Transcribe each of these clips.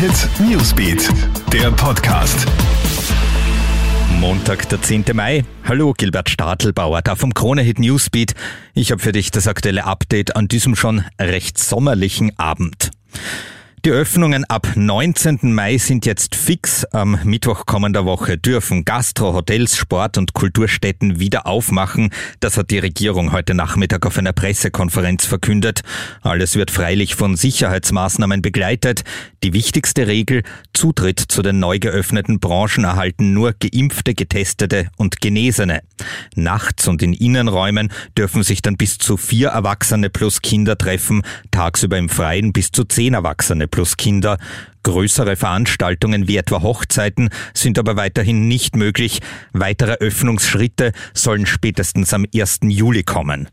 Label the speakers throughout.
Speaker 1: Hit Newsbeat, der Podcast.
Speaker 2: Montag, der 10. Mai. Hallo, Gilbert Stadelbauer, da vom Krone-Hit Newsbeat. Ich habe für dich das aktuelle Update an diesem schon recht sommerlichen Abend. Die Öffnungen ab 19. Mai sind jetzt fix. Am Mittwoch kommender Woche dürfen Gastro, Hotels, Sport- und Kulturstätten wieder aufmachen. Das hat die Regierung heute Nachmittag auf einer Pressekonferenz verkündet. Alles wird freilich von Sicherheitsmaßnahmen begleitet. Die wichtigste Regel, Zutritt zu den neu geöffneten Branchen erhalten nur Geimpfte, Getestete und Genesene. Nachts und in Innenräumen dürfen sich dann bis zu vier Erwachsene plus Kinder treffen, tagsüber im Freien bis zu zehn Erwachsene plus Kinder. Größere Veranstaltungen wie etwa Hochzeiten sind aber weiterhin nicht möglich. Weitere Öffnungsschritte sollen spätestens am 1. Juli kommen.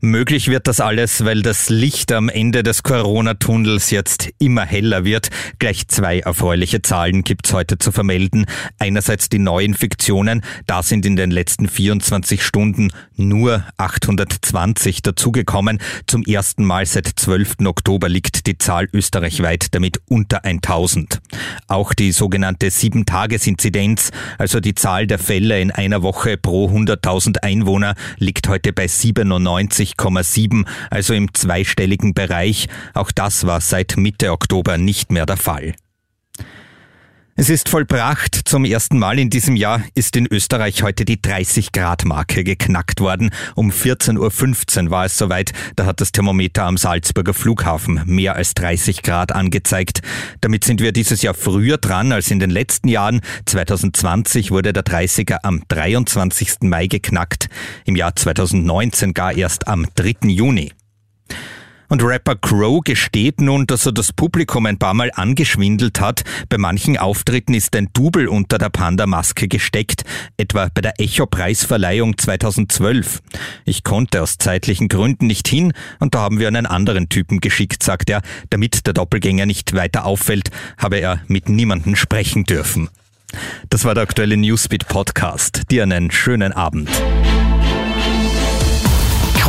Speaker 2: Möglich wird das alles, weil das Licht am Ende des Corona-Tunnels jetzt immer heller wird. Gleich zwei erfreuliche Zahlen gibt's heute zu vermelden. Einerseits die Neuinfektionen. Da sind in den letzten 24 Stunden nur 820 dazugekommen. Zum ersten Mal seit 12. Oktober liegt die Zahl österreichweit damit unter 1000. Auch die sogenannte 7-Tages-Inzidenz, also die Zahl der Fälle in einer Woche pro 100.000 Einwohner, liegt heute bei 97 20,7, also im zweistelligen Bereich. Auch das war seit Mitte Oktober nicht mehr der Fall. Es ist vollbracht. Zum ersten Mal in diesem Jahr ist in Österreich heute die 30-Grad-Marke geknackt worden. Um 14.15 Uhr war es soweit. Da hat das Thermometer am Salzburger Flughafen mehr als 30 Grad angezeigt. Damit sind wir dieses Jahr früher dran als in den letzten Jahren. 2020 wurde der 30er am 23. Mai geknackt. Im Jahr 2019 gar erst am 3. Juni. Und Rapper Crow gesteht nun, dass er das Publikum ein paar Mal angeschwindelt hat. Bei manchen Auftritten ist ein Double unter der Panda-Maske gesteckt, etwa bei der Echo-Preisverleihung 2012. Ich konnte aus zeitlichen Gründen nicht hin und da haben wir einen anderen Typen geschickt, sagt er. Damit der Doppelgänger nicht weiter auffällt, habe er mit niemandem sprechen dürfen. Das war der aktuelle Newsbeat Podcast. Dir einen schönen Abend.